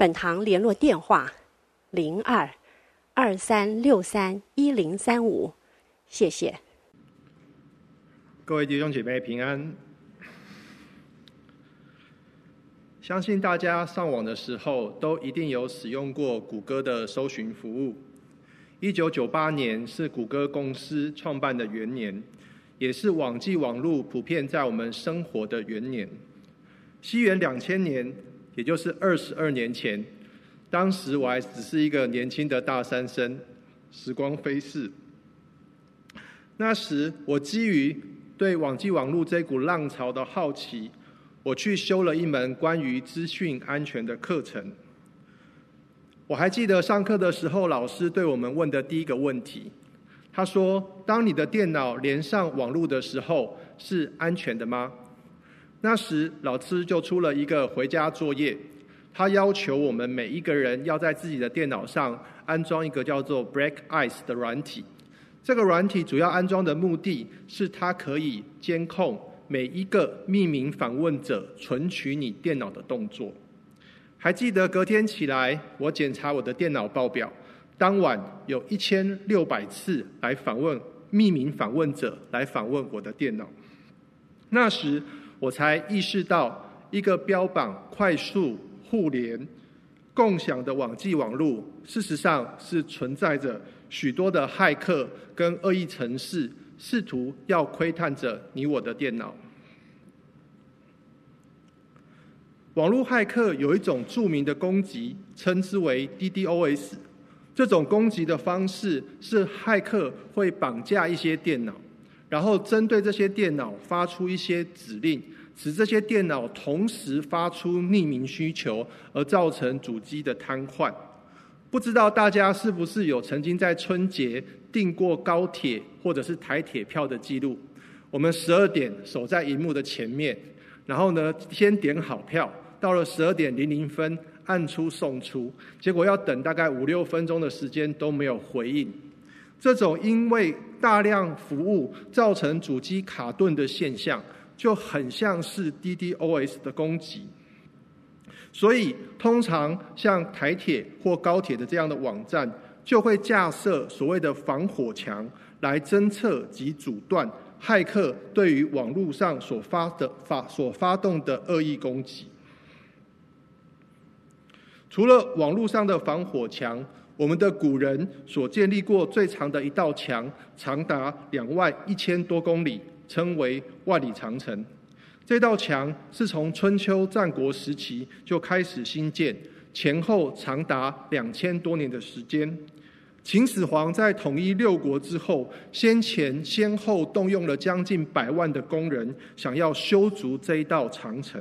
本堂联络电话：零二二三六三一零三五，谢谢。各位弟兄姐妹平安。相信大家上网的时候都一定有使用过谷歌的搜寻服务。一九九八年是谷歌公司创办的元年，也是网际网路普遍在我们生活的元年。西元两千年。也就是二十二年前，当时我还只是一个年轻的大三生，时光飞逝。那时我基于对网际网路这股浪潮的好奇，我去修了一门关于资讯安全的课程。我还记得上课的时候，老师对我们问的第一个问题，他说：“当你的电脑连上网络的时候，是安全的吗？”那时，老师就出了一个回家作业，他要求我们每一个人要在自己的电脑上安装一个叫做 Black Ice 的软体。这个软体主要安装的目的是，它可以监控每一个匿名访问者存取你电脑的动作。还记得隔天起来，我检查我的电脑报表，当晚有一千六百次来访问匿名访问者来访问我的电脑。那时，我才意识到，一个标榜快速互联、共享的网际网路，事实上是存在着许多的骇客跟恶意程式，试图要窥探着你我的电脑。网络骇客有一种著名的攻击，称之为 DDoS。这种攻击的方式是骇客会绑架一些电脑。然后针对这些电脑发出一些指令，使这些电脑同时发出匿名需求，而造成主机的瘫痪。不知道大家是不是有曾经在春节订过高铁或者是台铁票的记录？我们十二点守在荧幕的前面，然后呢，先点好票，到了十二点零零分按出送出，结果要等大概五六分钟的时间都没有回应。这种因为大量服务造成主机卡顿的现象，就很像是 DDoS 的攻击。所以，通常像台铁或高铁的这样的网站，就会架设所谓的防火墙，来侦测及阻断骇客对于网络上所发的发所发动的恶意攻击。除了网络上的防火墙，我们的古人所建立过最长的一道墙，长达两万一千多公里，称为万里长城。这道墙是从春秋战国时期就开始兴建，前后长达两千多年的时间。秦始皇在统一六国之后，先前先后动用了将近百万的工人，想要修筑这一道长城。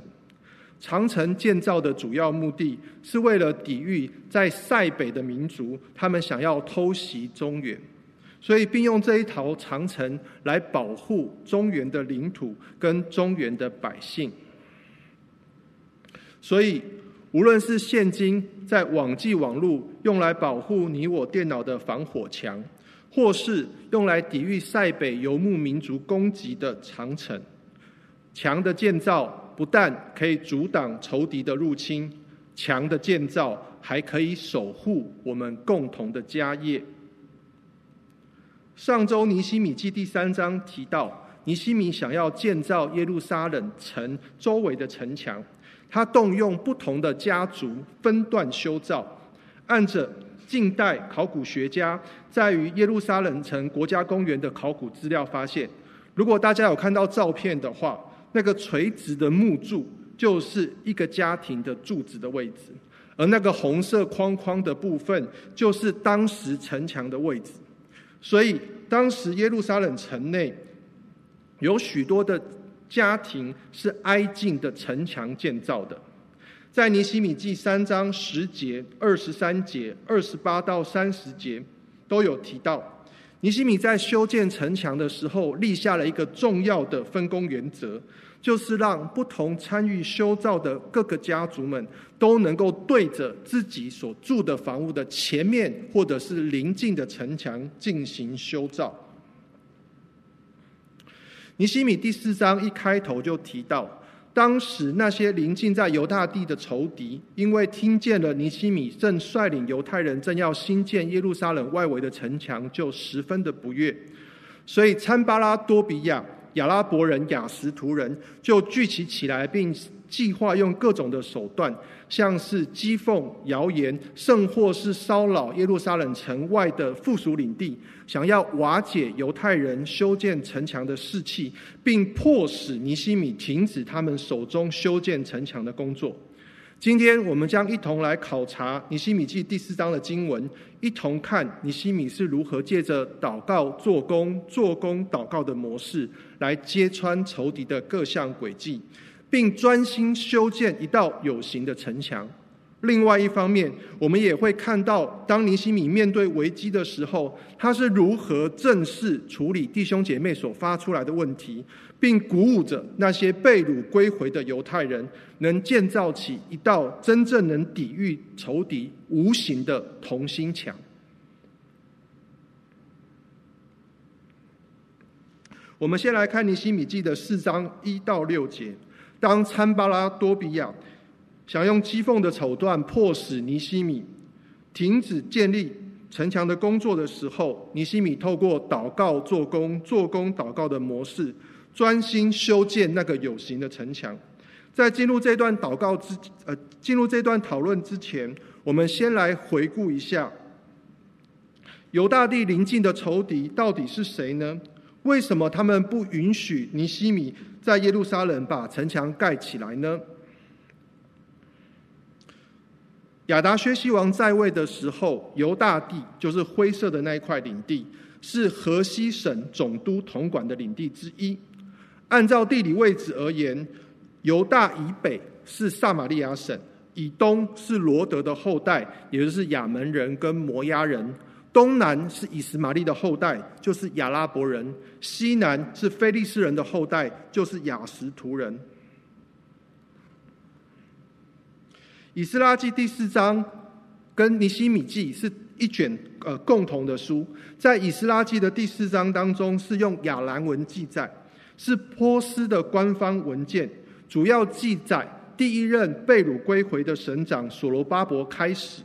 长城建造的主要目的是为了抵御在塞北的民族，他们想要偷袭中原，所以并用这一条长城来保护中原的领土跟中原的百姓。所以，无论是现今在网际网路用来保护你我电脑的防火墙，或是用来抵御塞北游牧民族攻击的长城，墙的建造。不但可以阻挡仇敌的入侵，墙的建造还可以守护我们共同的家业。上周尼希米记第三章提到，尼希米想要建造耶路撒冷城周围的城墙，他动用不同的家族分段修造。按着近代考古学家在于耶路撒冷城国家公园的考古资料发现，如果大家有看到照片的话。那个垂直的木柱就是一个家庭的柱子的位置，而那个红色框框的部分就是当时城墙的位置。所以，当时耶路撒冷城内有许多的家庭是挨近的城墙建造的。在尼希米记三章十节、二十三节、二十八到三十节都有提到，尼西米在修建城墙的时候立下了一个重要的分工原则，就是让不同参与修造的各个家族们都能够对着自己所住的房屋的前面或者是邻近的城墙进行修造。尼西米第四章一开头就提到。当时那些临近在犹大地的仇敌，因为听见了尼西米正率领犹太人正要新建耶路撒冷外围的城墙，就十分的不悦。所以参巴拉、多比亚、亚拉伯人、雅实图人就聚集起来，并计划用各种的手段，像是讥讽、谣言，甚或是骚扰耶路撒冷城外的附属领地，想要瓦解犹太人修建城墙的士气，并迫使尼西米停止他们手中修建城墙的工作。今天我们将一同来考察尼西米记第四章的经文，一同看尼西米是如何借着祷告做工、做工祷告的模式，来揭穿仇敌的各项诡计。并专心修建一道有形的城墙。另外一方面，我们也会看到，当尼西米面对危机的时候，他是如何正视处理弟兄姐妹所发出来的问题，并鼓舞着那些被掳归回的犹太人，能建造起一道真正能抵御仇敌无形的同心墙。我们先来看尼西米记的四章一到六节。当参巴拉多比亚想用讥讽的手段迫使尼西米停止建立城墙的工作的时候，尼西米透过祷告做工、做工祷告的模式，专心修建那个有形的城墙。在进入这段祷告之呃，进入这段讨论之前，我们先来回顾一下犹大地临近的仇敌到底是谁呢？为什么他们不允许尼希米在耶路撒冷把城墙盖起来呢？亚达薛西王在位的时候，犹大地就是灰色的那一块领地，是河西省总督统管的领地之一。按照地理位置而言，犹大以北是撒玛利亚省，以东是罗德的后代，也就是亚门人跟摩押人。东南是以实玛利的后代，就是亚拉伯人；西南是非利士人的后代，就是雅实图人。以斯拉记第四章跟尼希米记是一卷呃共同的书，在以斯拉记的第四章当中是用亚兰文记载，是波斯的官方文件，主要记载第一任被掳归回的省长所罗巴伯开始。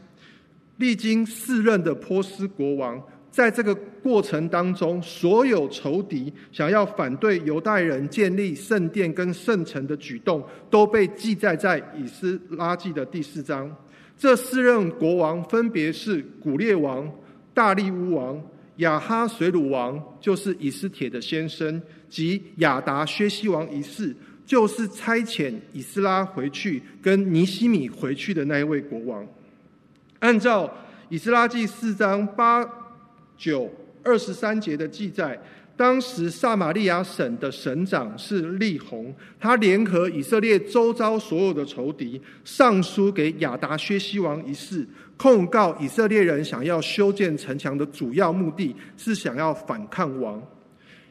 历经四任的波斯国王，在这个过程当中，所有仇敌想要反对犹太人建立圣殿跟圣城的举动，都被记载在以斯拉记的第四章。这四任国王分别是古列王、大利乌王、亚哈水鲁王，就是以斯帖的先生，及亚达薛西王一世，就是差遣以斯拉回去跟尼西米回去的那一位国王。按照以斯拉记四章八九二十三节的记载，当时撒玛利亚省的省长是利宏，他联合以色列周遭所有的仇敌，上书给亚达薛西王一世，控告以色列人想要修建城墙的主要目的是想要反抗王。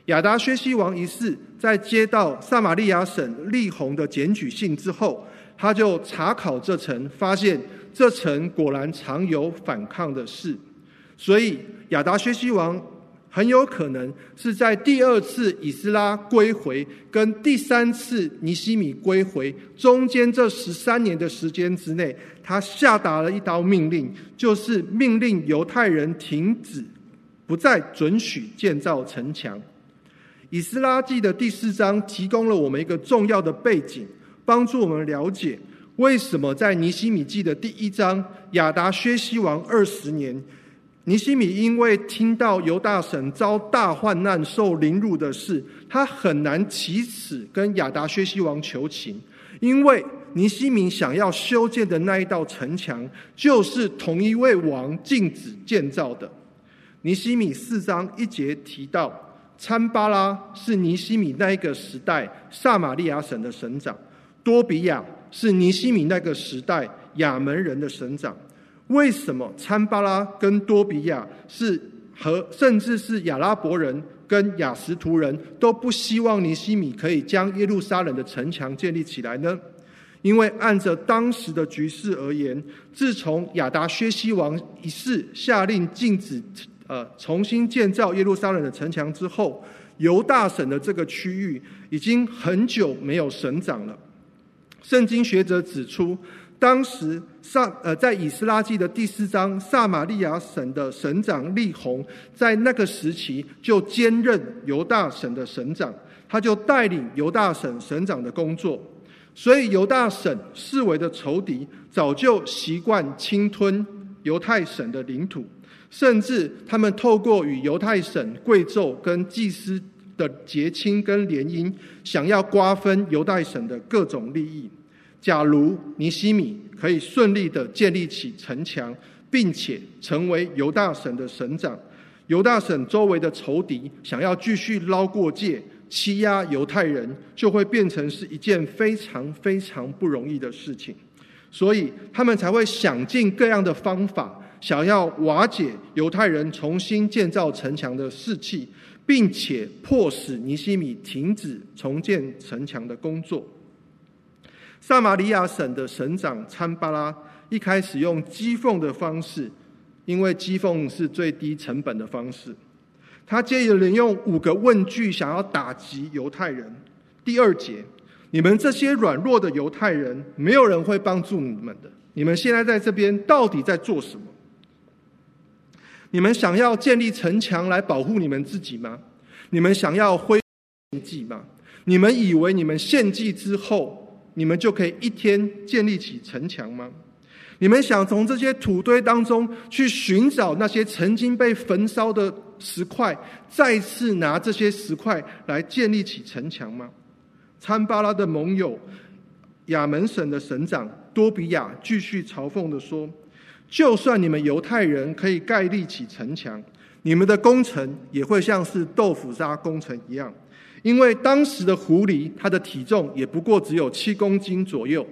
亚达薛西王一世在接到撒玛利亚省利宏的检举信之后，他就查考这城，发现。这城果然常有反抗的事，所以亚达薛西王很有可能是在第二次以斯拉归回跟第三次尼希米归回中间这十三年的时间之内，他下达了一道命令，就是命令犹太人停止，不再准许建造城墙。以斯拉记的第四章提供了我们一个重要的背景，帮助我们了解。为什么在尼希米记的第一章，亚达薛西王二十年，尼希米因为听到犹大省遭大患难、受凌辱的事，他很难启齿跟亚达薛西王求情，因为尼希米想要修建的那一道城墙，就是同一位王禁止建造的。尼希米四章一节提到，参巴拉是尼希米那一个时代撒玛利亚省的省长，多比亚。是尼希米那个时代亚门人的省长。为什么参巴拉跟多比亚是和甚至是亚拉伯人跟亚实图人都不希望尼希米可以将耶路撒冷的城墙建立起来呢？因为按着当时的局势而言，自从亚达薛西王一世下令禁止呃重新建造耶路撒冷的城墙之后，犹大省的这个区域已经很久没有省长了。圣经学者指出。当时撒呃，在以斯拉记的第四章，撒玛利亚省的省长利宏，在那个时期就兼任犹大省的省长，他就带领犹大省省长的工作。所以犹大省四围的仇敌早就习惯侵吞犹太省的领土，甚至他们透过与犹太省贵胄跟祭司的结亲跟联姻，想要瓜分犹大省的各种利益。假如尼西米可以顺利的建立起城墙，并且成为犹大省的省长，犹大省周围的仇敌想要继续捞过界，欺压犹太人，就会变成是一件非常非常不容易的事情。所以他们才会想尽各样的方法，想要瓦解犹太人重新建造城墙的士气，并且迫使尼西米停止重建城墙的工作。撒玛利亚省的省长参巴拉一开始用讥讽的方式，因为讥讽是最低成本的方式。他借着人用五个问句，想要打击犹太人。第二节：你们这些软弱的犹太人，没有人会帮助你们的。你们现在在这边到底在做什么？你们想要建立城墙来保护你们自己吗？你们想要挥献祭吗？你们以为你们献祭之后，你们就可以一天建立起城墙吗？你们想从这些土堆当中去寻找那些曾经被焚烧的石块，再次拿这些石块来建立起城墙吗？参巴拉的盟友亚门省的省长多比亚继续嘲讽地说：“就算你们犹太人可以盖立起城墙，你们的工程也会像是豆腐渣工程一样。”因为当时的狐狸，它的体重也不过只有七公斤左右。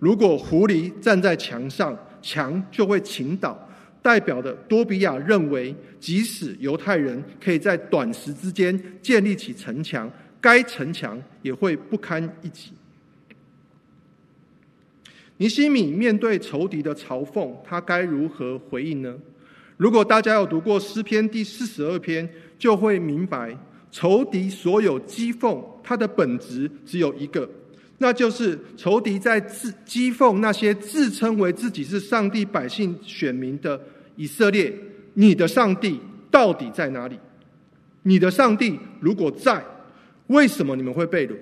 如果狐狸站在墙上，墙就会倾倒。代表的多比亚认为，即使犹太人可以在短时之间建立起城墙，该城墙也会不堪一击。尼西米面对仇敌的嘲讽，他该如何回应呢？如果大家有读过诗篇第四十二篇，就会明白。仇敌所有讥讽，它的本质只有一个，那就是仇敌在自讥讽那些自称为自己是上帝百姓选民的以色列。你的上帝到底在哪里？你的上帝如果在，为什么你们会被掳？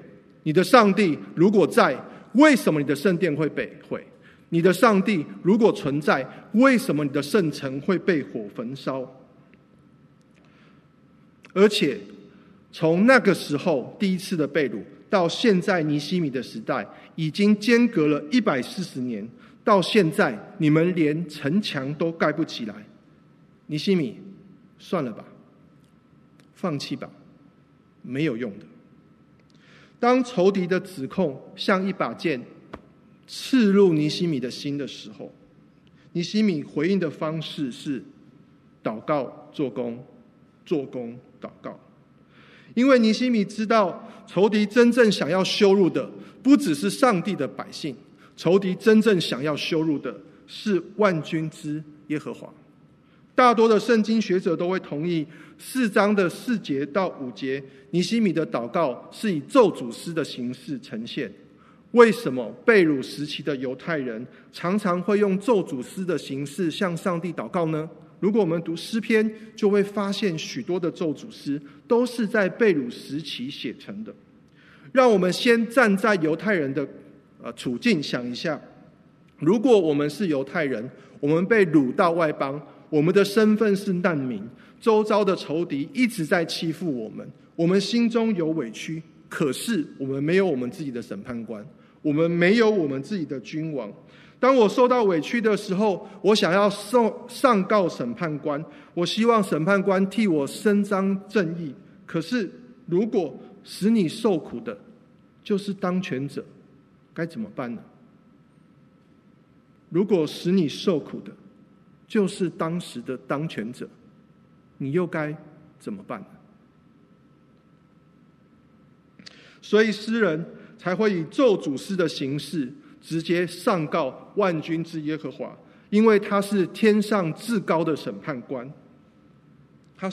你的上帝如果在，为什么你的圣殿会被毁？你的上帝如果存在，为什么你的圣城会被火焚烧？而且。从那个时候第一次的被掳，到现在尼西米的时代，已经间隔了一百四十年。到现在，你们连城墙都盖不起来，尼西米，算了吧，放弃吧，没有用的。当仇敌的指控像一把剑刺入尼西米的心的时候，尼西米回应的方式是祷告、做工、做工、祷告。因为尼西米知道，仇敌真正想要羞辱的，不只是上帝的百姓，仇敌真正想要羞辱的是万军之耶和华。大多的圣经学者都会同意，四章的四节到五节，尼西米的祷告是以咒诅诗的形式呈现。为什么被掳时期的犹太人常常会用咒诅诗的形式向上帝祷告呢？如果我们读诗篇，就会发现许多的咒诅诗都是在被掳时期写成的。让我们先站在犹太人的呃处境想一下：如果我们是犹太人，我们被掳到外邦，我们的身份是难民，周遭的仇敌一直在欺负我们，我们心中有委屈，可是我们没有我们自己的审判官，我们没有我们自己的君王。当我受到委屈的时候，我想要上上告审判官，我希望审判官替我伸张正义。可是，如果使你受苦的，就是当权者，该怎么办呢？如果使你受苦的，就是当时的当权者，你又该怎么办？所以诗人才会以咒诅诗的形式，直接上告万军之耶和华，因为他是天上至高的审判官。他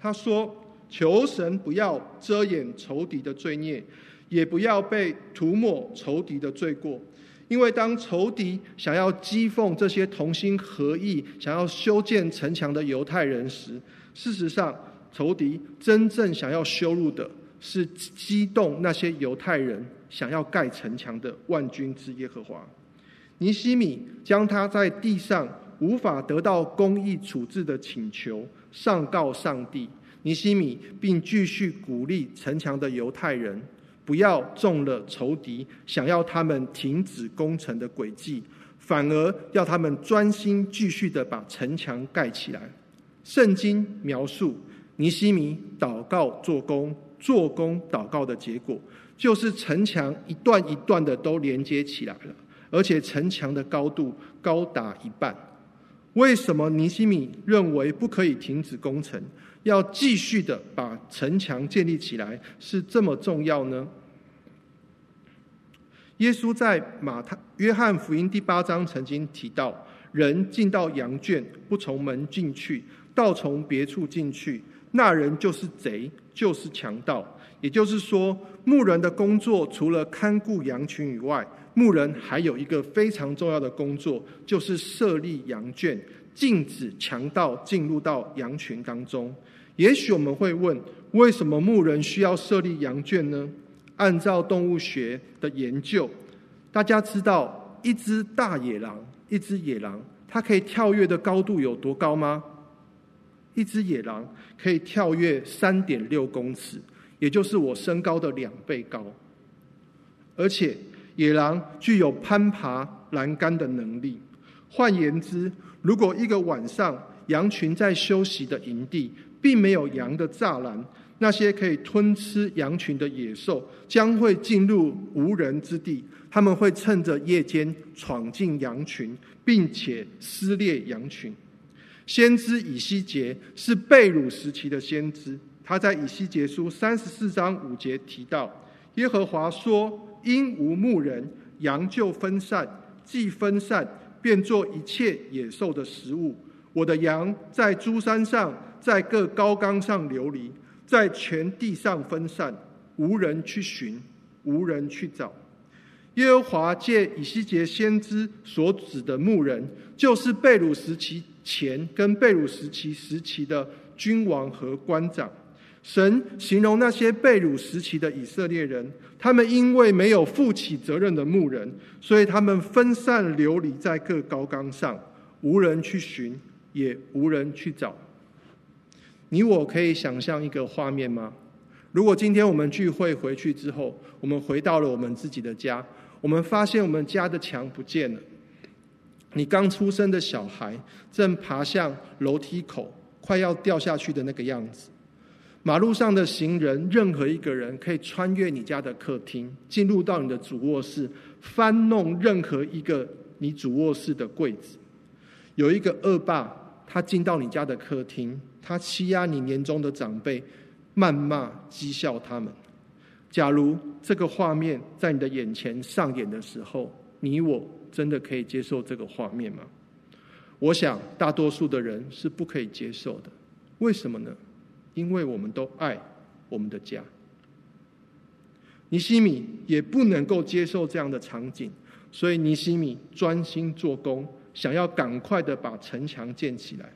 他说：“求神不要遮掩仇敌的罪孽，也不要被涂抹仇敌的罪过。”因为当仇敌想要讥讽这些同心合意、想要修建城墙的犹太人时，事实上，仇敌真正想要羞辱的是激动那些犹太人想要盖城墙的万军之耶和华。尼西米将他在地上无法得到公义处置的请求上告上帝。尼西米并继续鼓励城墙的犹太人。不要中了仇敌想要他们停止工程的诡计，反而要他们专心继续的把城墙盖起来。圣经描述尼西米祷告做工，做工祷告的结果，就是城墙一段一段的都连接起来了，而且城墙的高度高达一半。为什么尼西米认为不可以停止工程？要继续的把城墙建立起来是这么重要呢？耶稣在马太、约翰福音第八章曾经提到：人进到羊圈，不从门进去，倒从别处进去，那人就是贼，就是强盗。也就是说，牧人的工作除了看顾羊群以外，牧人还有一个非常重要的工作，就是设立羊圈，禁止强盗进入到羊群当中。也许我们会问：为什么牧人需要设立羊圈呢？按照动物学的研究，大家知道一只大野狼，一只野狼，它可以跳跃的高度有多高吗？一只野狼可以跳跃三点六公尺，也就是我身高的两倍高。而且，野狼具有攀爬栏杆的能力。换言之，如果一个晚上羊群在休息的营地，并没有羊的栅栏，那些可以吞吃羊群的野兽将会进入无人之地。他们会趁着夜间闯进羊群，并且撕裂羊群。先知以西结是被掳时期的先知，他在以西结书三十四章五节提到：“耶和华说，因无牧人，羊就分散；既分散，便做一切野兽的食物。我的羊在诸山上。”在各高岗上流离，在全地上分散，无人去寻，无人去找。耶和华借以西结先知所指的牧人，就是被掳时期前跟被掳时期时期的君王和官长。神形容那些被掳时期的以色列人，他们因为没有负起责任的牧人，所以他们分散流离在各高岗上，无人去寻，也无人去找。你我可以想象一个画面吗？如果今天我们聚会回去之后，我们回到了我们自己的家，我们发现我们家的墙不见了。你刚出生的小孩正爬向楼梯口，快要掉下去的那个样子。马路上的行人，任何一个人可以穿越你家的客厅，进入到你的主卧室，翻弄任何一个你主卧室的柜子。有一个恶霸，他进到你家的客厅。他欺压你年中的长辈，谩骂讥笑他们。假如这个画面在你的眼前上演的时候，你我真的可以接受这个画面吗？我想大多数的人是不可以接受的。为什么呢？因为我们都爱我们的家。尼西米也不能够接受这样的场景，所以尼西米专心做工，想要赶快的把城墙建起来。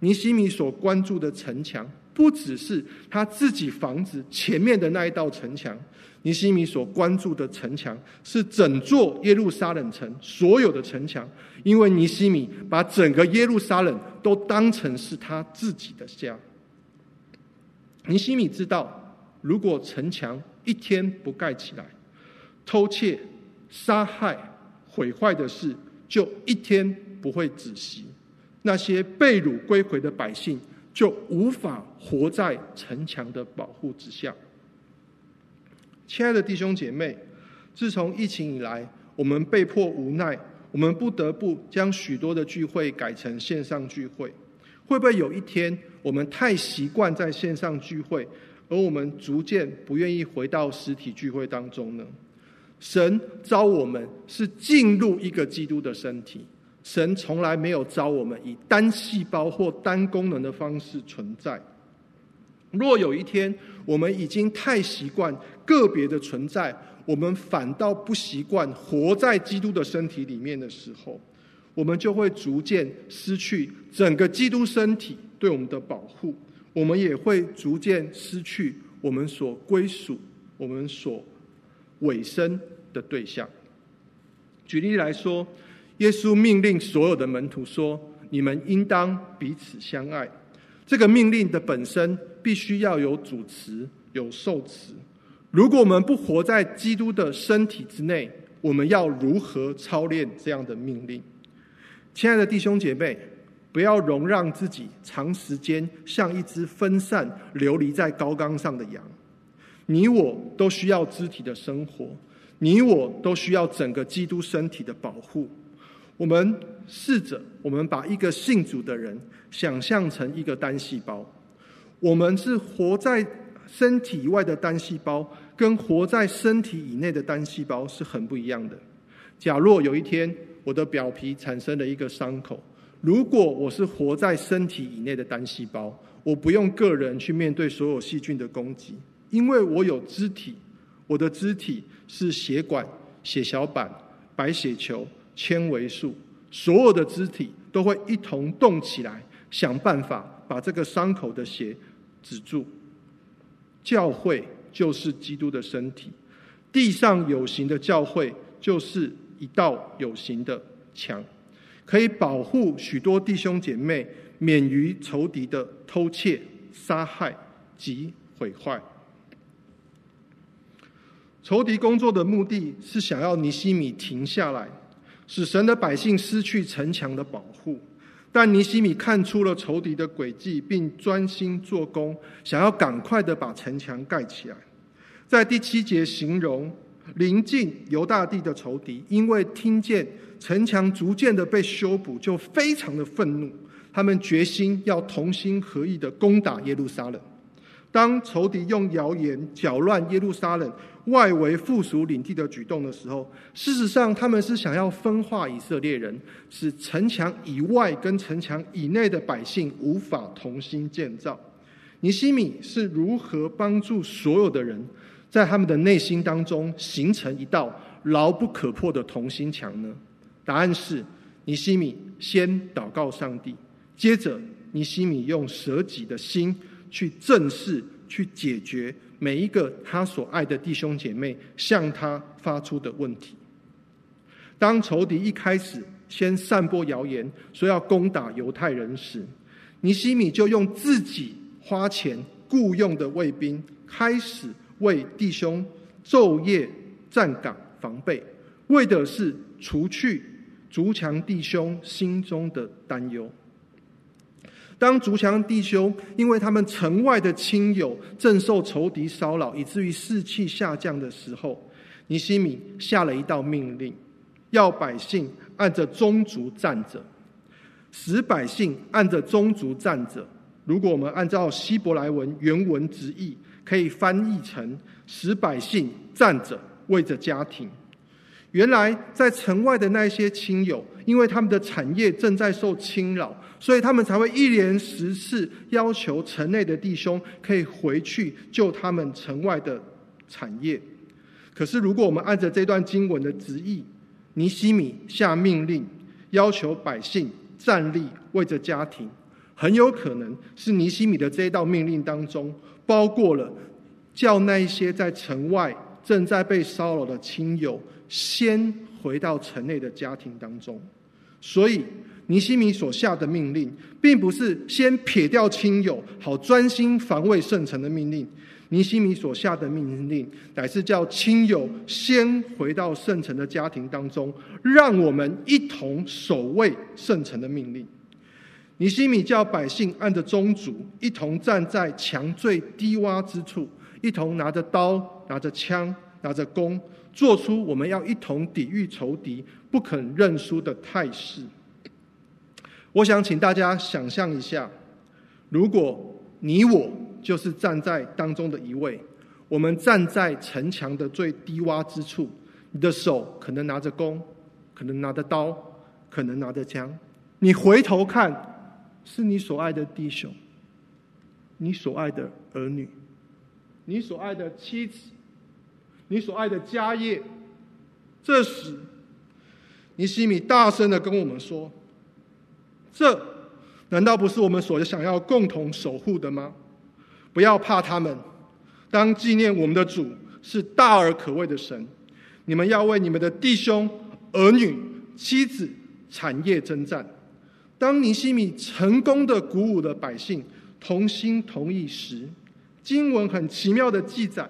尼西米所关注的城墙，不只是他自己房子前面的那一道城墙。尼西米所关注的城墙，是整座耶路撒冷城所有的城墙，因为尼西米把整个耶路撒冷都当成是他自己的家。尼西米知道，如果城墙一天不盖起来，偷窃、杀害、毁坏的事就一天不会止息。那些被掳归回的百姓就无法活在城墙的保护之下。亲爱的弟兄姐妹，自从疫情以来，我们被迫无奈，我们不得不将许多的聚会改成线上聚会。会不会有一天，我们太习惯在线上聚会，而我们逐渐不愿意回到实体聚会当中呢？神召我们是进入一个基督的身体，神从来没有召我们以单细胞或单功能的方式存在。若有一天我们已经太习惯个别的存在，我们反倒不习惯活在基督的身体里面的时候，我们就会逐渐失去整个基督身体对我们的保护，我们也会逐渐失去我们所归属、我们所委身的对象。举例来说，耶稣命令所有的门徒说：“你们应当彼此相爱。”这个命令的本身必须要有主词、有受词。如果我们不活在基督的身体之内，我们要如何操练这样的命令？亲爱的弟兄姐妹，不要容让自己长时间像一只分散流离在高岗上的羊。你我都需要肢体的生活，你我都需要整个基督身体的保护。我们试着，我们把一个信主的人想象成一个单细胞。我们是活在身体以外的单细胞，跟活在身体以内的单细胞是很不一样的。假若有一天我的表皮产生了一个伤口，如果我是活在身体以内的单细胞，我不用个人去面对所有细菌的攻击，因为我有肢体，我的肢体是血管、血小板、白血球。纤维素，所有的肢体都会一同动起来，想办法把这个伤口的血止住。教会就是基督的身体，地上有形的教会就是一道有形的墙，可以保护许多弟兄姐妹免于仇敌的偷窃、杀害及毁坏。仇敌工作的目的是想要尼西米停下来。使神的百姓失去城墙的保护，但尼西米看出了仇敌的诡计，并专心做工，想要赶快的把城墙盖起来。在第七节形容临近犹大地的仇敌，因为听见城墙逐渐的被修补，就非常的愤怒，他们决心要同心合意的攻打耶路撒冷。当仇敌用谣言搅乱耶路撒冷外围附属领地的举动的时候，事实上他们是想要分化以色列人，使城墙以外跟城墙以内的百姓无法同心建造。尼西米是如何帮助所有的人在他们的内心当中形成一道牢不可破的同心墙呢？答案是：尼西米先祷告上帝，接着尼西米用舍己的心。去正视、去解决每一个他所爱的弟兄姐妹向他发出的问题。当仇敌一开始先散播谣言，说要攻打犹太人时，尼西米就用自己花钱雇佣的卫兵，开始为弟兄昼夜站岗防备，为的是除去筑墙弟兄心中的担忧。当筑墙弟兄因为他们城外的亲友正受仇敌骚扰，以至于士气下降的时候，尼希米下了一道命令，要百姓按着宗族站着，使百姓按着宗族站着。如果我们按照希伯来文原文直译，可以翻译成使百姓站着，为着家庭。原来在城外的那些亲友，因为他们的产业正在受侵扰。所以他们才会一连十次要求城内的弟兄可以回去救他们城外的产业。可是，如果我们按着这段经文的直译，尼西米下命令要求百姓站立为着家庭，很有可能是尼西米的这一道命令当中包括了叫那一些在城外正在被骚扰的亲友先回到城内的家庭当中。所以。尼西米所下的命令，并不是先撇掉亲友，好专心防卫圣城的命令。尼西米所下的命令，乃是叫亲友先回到圣城的家庭当中，让我们一同守卫圣城的命令。尼西米叫百姓按着宗族，一同站在墙最低洼之处，一同拿着刀、拿着枪、拿着弓，做出我们要一同抵御仇敌、不肯认输的态势。我想请大家想象一下，如果你我就是站在当中的一位，我们站在城墙的最低洼之处，你的手可能拿着弓，可能拿着刀，可能拿着枪，你回头看，是你所爱的弟兄，你所爱的儿女，你所爱的妻子，你所爱的家业。这时，尼西米大声的跟我们说：“这难道不是我们所想要共同守护的吗？不要怕他们，当纪念我们的主是大而可畏的神。你们要为你们的弟兄、儿女、妻子、产业征战。”当尼西米成功的鼓舞了百姓，同心同意时，经文很奇妙的记载，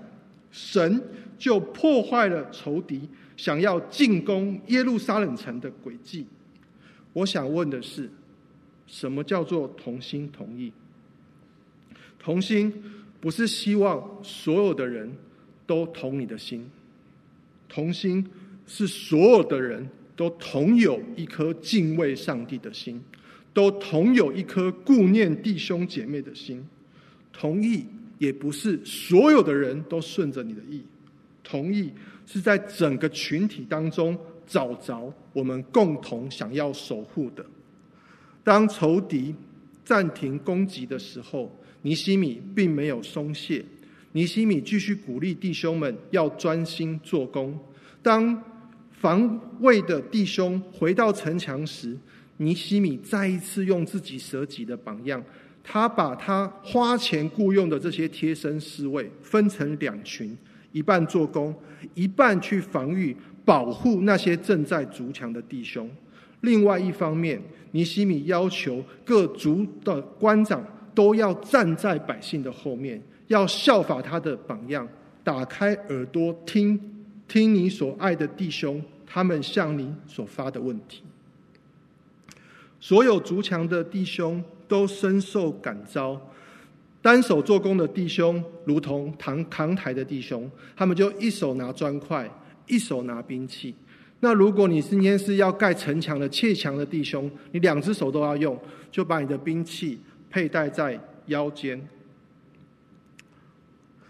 神就破坏了仇敌想要进攻耶路撒冷城的诡计。我想问的是，什么叫做同心同意？同心不是希望所有的人都同你的心，同心是所有的人都同有一颗敬畏上帝的心。都同有一颗顾念弟兄姐妹的心，同意也不是所有的人都顺着你的意，同意是在整个群体当中找着我们共同想要守护的。当仇敌暂停攻击的时候，尼西米并没有松懈，尼西米继续鼓励弟兄们要专心做工。当防卫的弟兄回到城墙时，尼西米再一次用自己舍己的榜样，他把他花钱雇佣的这些贴身侍卫分成两群，一半做工，一半去防御、保护那些正在筑墙的弟兄。另外一方面，尼西米要求各族的官长都要站在百姓的后面，要效法他的榜样，打开耳朵听听你所爱的弟兄他们向你所发的问题。所有族强的弟兄都深受感召，单手做工的弟兄如同扛扛台的弟兄，他们就一手拿砖块，一手拿兵器。那如果你今天是要盖城墙的砌墙的弟兄，你两只手都要用，就把你的兵器佩戴在腰间。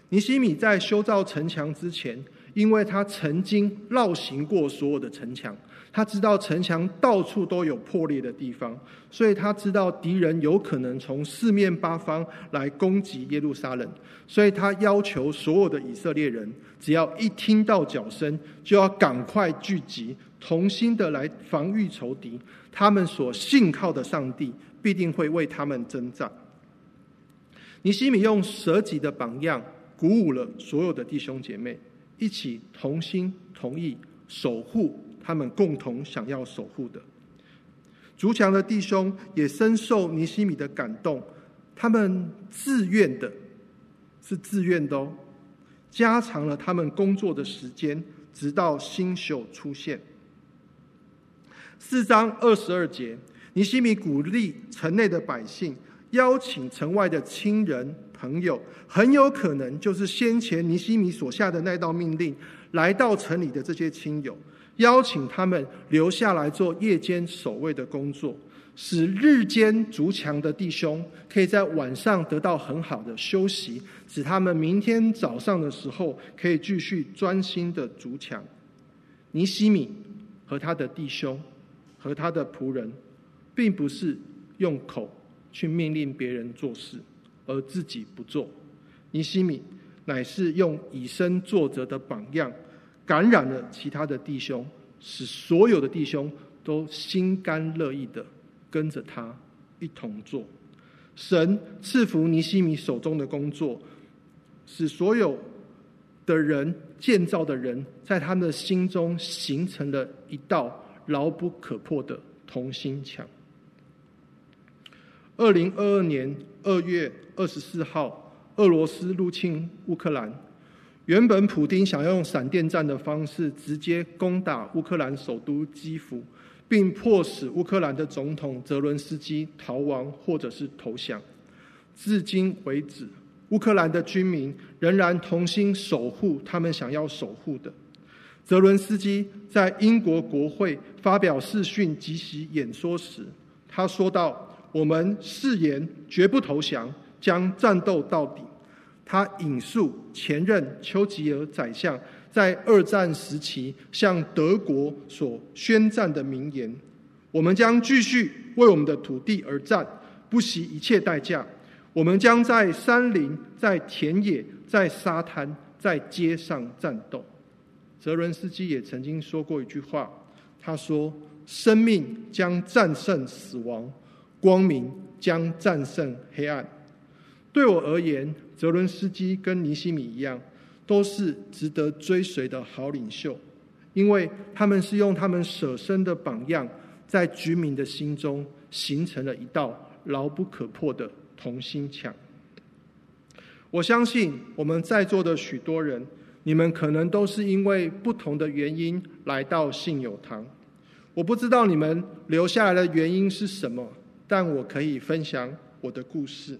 尼西米在修造城墙之前，因为他曾经绕行过所有的城墙。他知道城墙到处都有破裂的地方，所以他知道敌人有可能从四面八方来攻击耶路撒冷，所以他要求所有的以色列人，只要一听到脚声，就要赶快聚集，同心的来防御仇敌。他们所信靠的上帝必定会为他们征战。尼西米用舍己的榜样，鼓舞了所有的弟兄姐妹，一起同心同意守护。他们共同想要守护的，竹墙的弟兄也深受尼西米的感动，他们自愿的，是自愿的哦，加长了他们工作的时间，直到新宿出现。四章二十二节，尼西米鼓励城内的百姓，邀请城外的亲人朋友，很有可能就是先前尼西米所下的那道命令，来到城里的这些亲友。邀请他们留下来做夜间守卫的工作，使日间筑墙的弟兄可以在晚上得到很好的休息，使他们明天早上的时候可以继续专心的筑墙。尼西米和他的弟兄和他的仆人，并不是用口去命令别人做事，而自己不做。尼西米乃是用以身作则的榜样。感染了其他的弟兄，使所有的弟兄都心甘乐意的跟着他一同做。神赐福尼西米手中的工作，使所有的人建造的人，在他们的心中形成了一道牢不可破的同心墙。二零二二年二月二十四号，俄罗斯入侵乌克兰。原本普丁想要用闪电战的方式直接攻打乌克兰首都基辅，并迫使乌克兰的总统泽伦斯基逃亡或者是投降。至今为止，乌克兰的军民仍然同心守护他们想要守护的。泽伦斯基在英国国会发表视讯即席演说时，他说道：“我们誓言绝不投降，将战斗到底。”他引述前任丘吉尔宰相在二战时期向德国所宣战的名言：“我们将继续为我们的土地而战，不惜一切代价。我们将在山林、在田野、在沙滩、在街上战斗。”泽伦斯基也曾经说过一句话，他说：“生命将战胜死亡，光明将战胜黑暗。”对我而言，泽伦斯基跟尼西米一样，都是值得追随的好领袖，因为他们是用他们舍身的榜样，在居民的心中形成了一道牢不可破的同心墙。我相信我们在座的许多人，你们可能都是因为不同的原因来到信友堂。我不知道你们留下来的原因是什么，但我可以分享我的故事。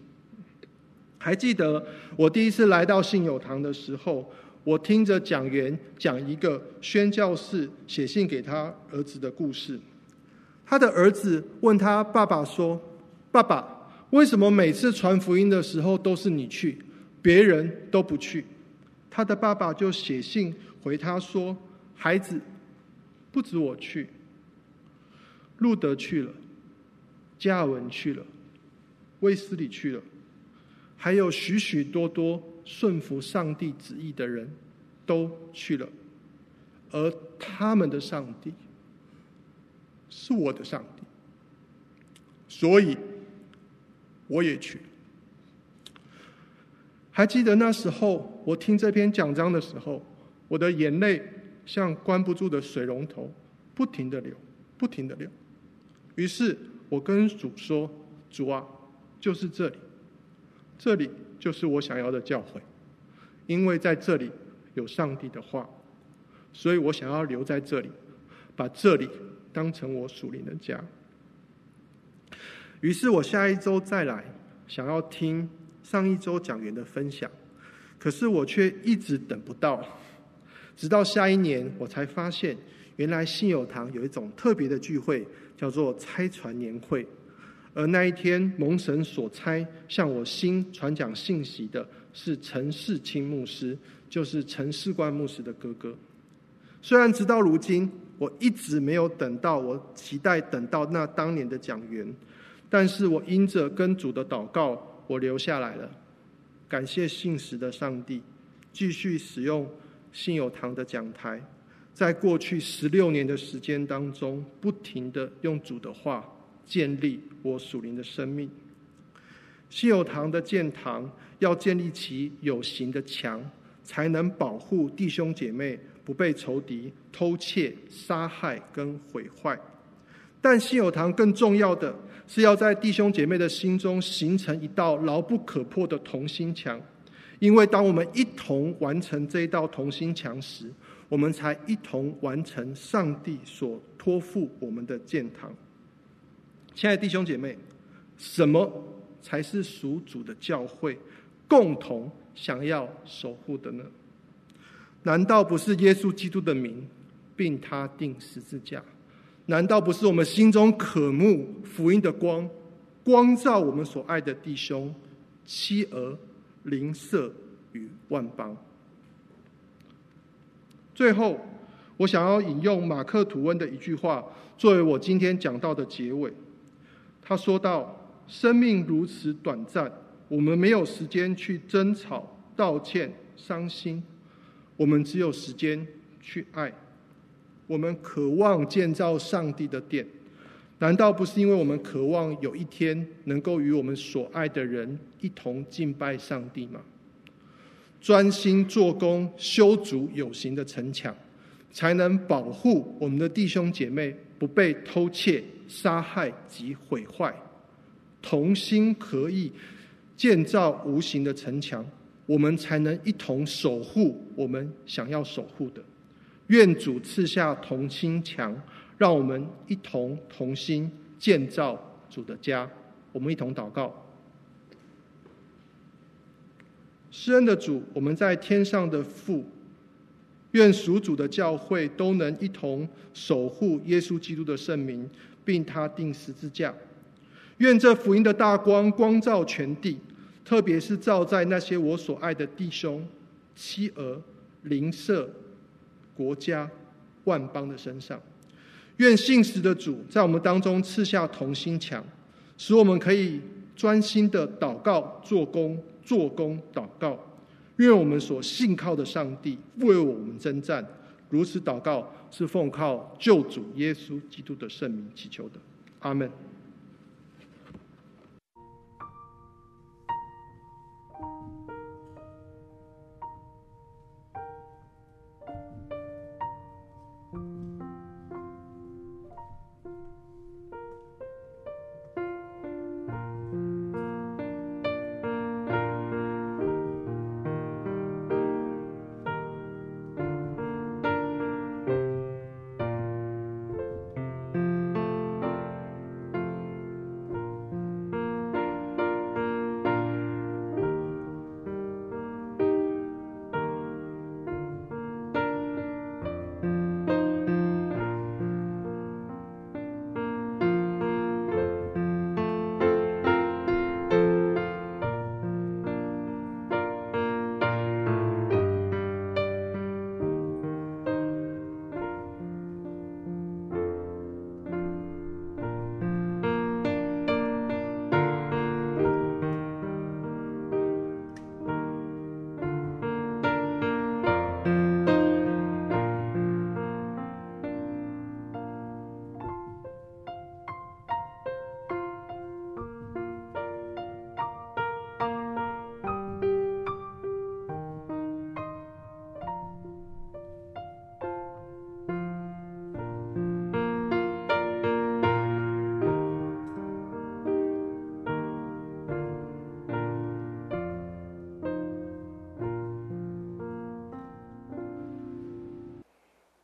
还记得我第一次来到信友堂的时候，我听着讲员讲一个宣教士写信给他儿子的故事。他的儿子问他爸爸说：“爸爸，为什么每次传福音的时候都是你去，别人都不去？”他的爸爸就写信回他说：“孩子，不止我去，路德去了，加尔文去了，卫斯理去了。”还有许许多多顺服上帝旨意的人，都去了，而他们的上帝是我的上帝，所以我也去。还记得那时候，我听这篇讲章的时候，我的眼泪像关不住的水龙头，不停的流，不停的流。于是我跟主说：“主啊，就是这里。”这里就是我想要的教会，因为在这里有上帝的话，所以我想要留在这里，把这里当成我属灵的家。于是我下一周再来，想要听上一周讲员的分享，可是我却一直等不到，直到下一年我才发现，原来信友堂有一种特别的聚会，叫做拆船年会。而那一天，蒙神所差向我心传讲信息的是陈世清牧师，就是陈世冠牧师的哥哥。虽然直到如今，我一直没有等到我期待等到那当年的讲员，但是我因着跟主的祷告，我留下来了。感谢信实的上帝，继续使用信友堂的讲台，在过去十六年的时间当中，不停的用主的话。建立我属灵的生命。信友堂的建堂要建立起有形的墙，才能保护弟兄姐妹不被仇敌偷窃、杀害跟毁坏。但信友堂更重要的是要在弟兄姐妹的心中形成一道牢不可破的同心墙，因为当我们一同完成这一道同心墙时，我们才一同完成上帝所托付我们的建堂。亲爱的弟兄姐妹，什么才是属主的教会共同想要守护的呢？难道不是耶稣基督的名，并他钉十字架？难道不是我们心中渴慕福音的光，光照我们所爱的弟兄、妻儿、邻舍与万邦？最后，我想要引用马克吐温的一句话，作为我今天讲到的结尾。他说道：“生命如此短暂，我们没有时间去争吵、道歉、伤心，我们只有时间去爱。我们渴望建造上帝的殿，难道不是因为我们渴望有一天能够与我们所爱的人一同敬拜上帝吗？专心做工，修筑有形的城墙，才能保护我们的弟兄姐妹不被偷窃。”杀害及毁坏，同心合意建造无形的城墙，我们才能一同守护我们想要守护的。愿主赐下同心墙，让我们一同同心建造主的家。我们一同祷告。施恩的主，我们在天上的父，愿属主的教会都能一同守护耶稣基督的圣名，并他钉十字架。愿这福音的大光光照全地，特别是照在那些我所爱的弟兄、妻儿、邻舍、国家、万邦的身上。愿信实的主在我们当中赐下同心墙，使我们可以专心的祷告、做工、做工、祷告。愿我们所信靠的上帝为我们征战。如此祷告是奉靠救主耶稣基督的圣名祈求的，阿门。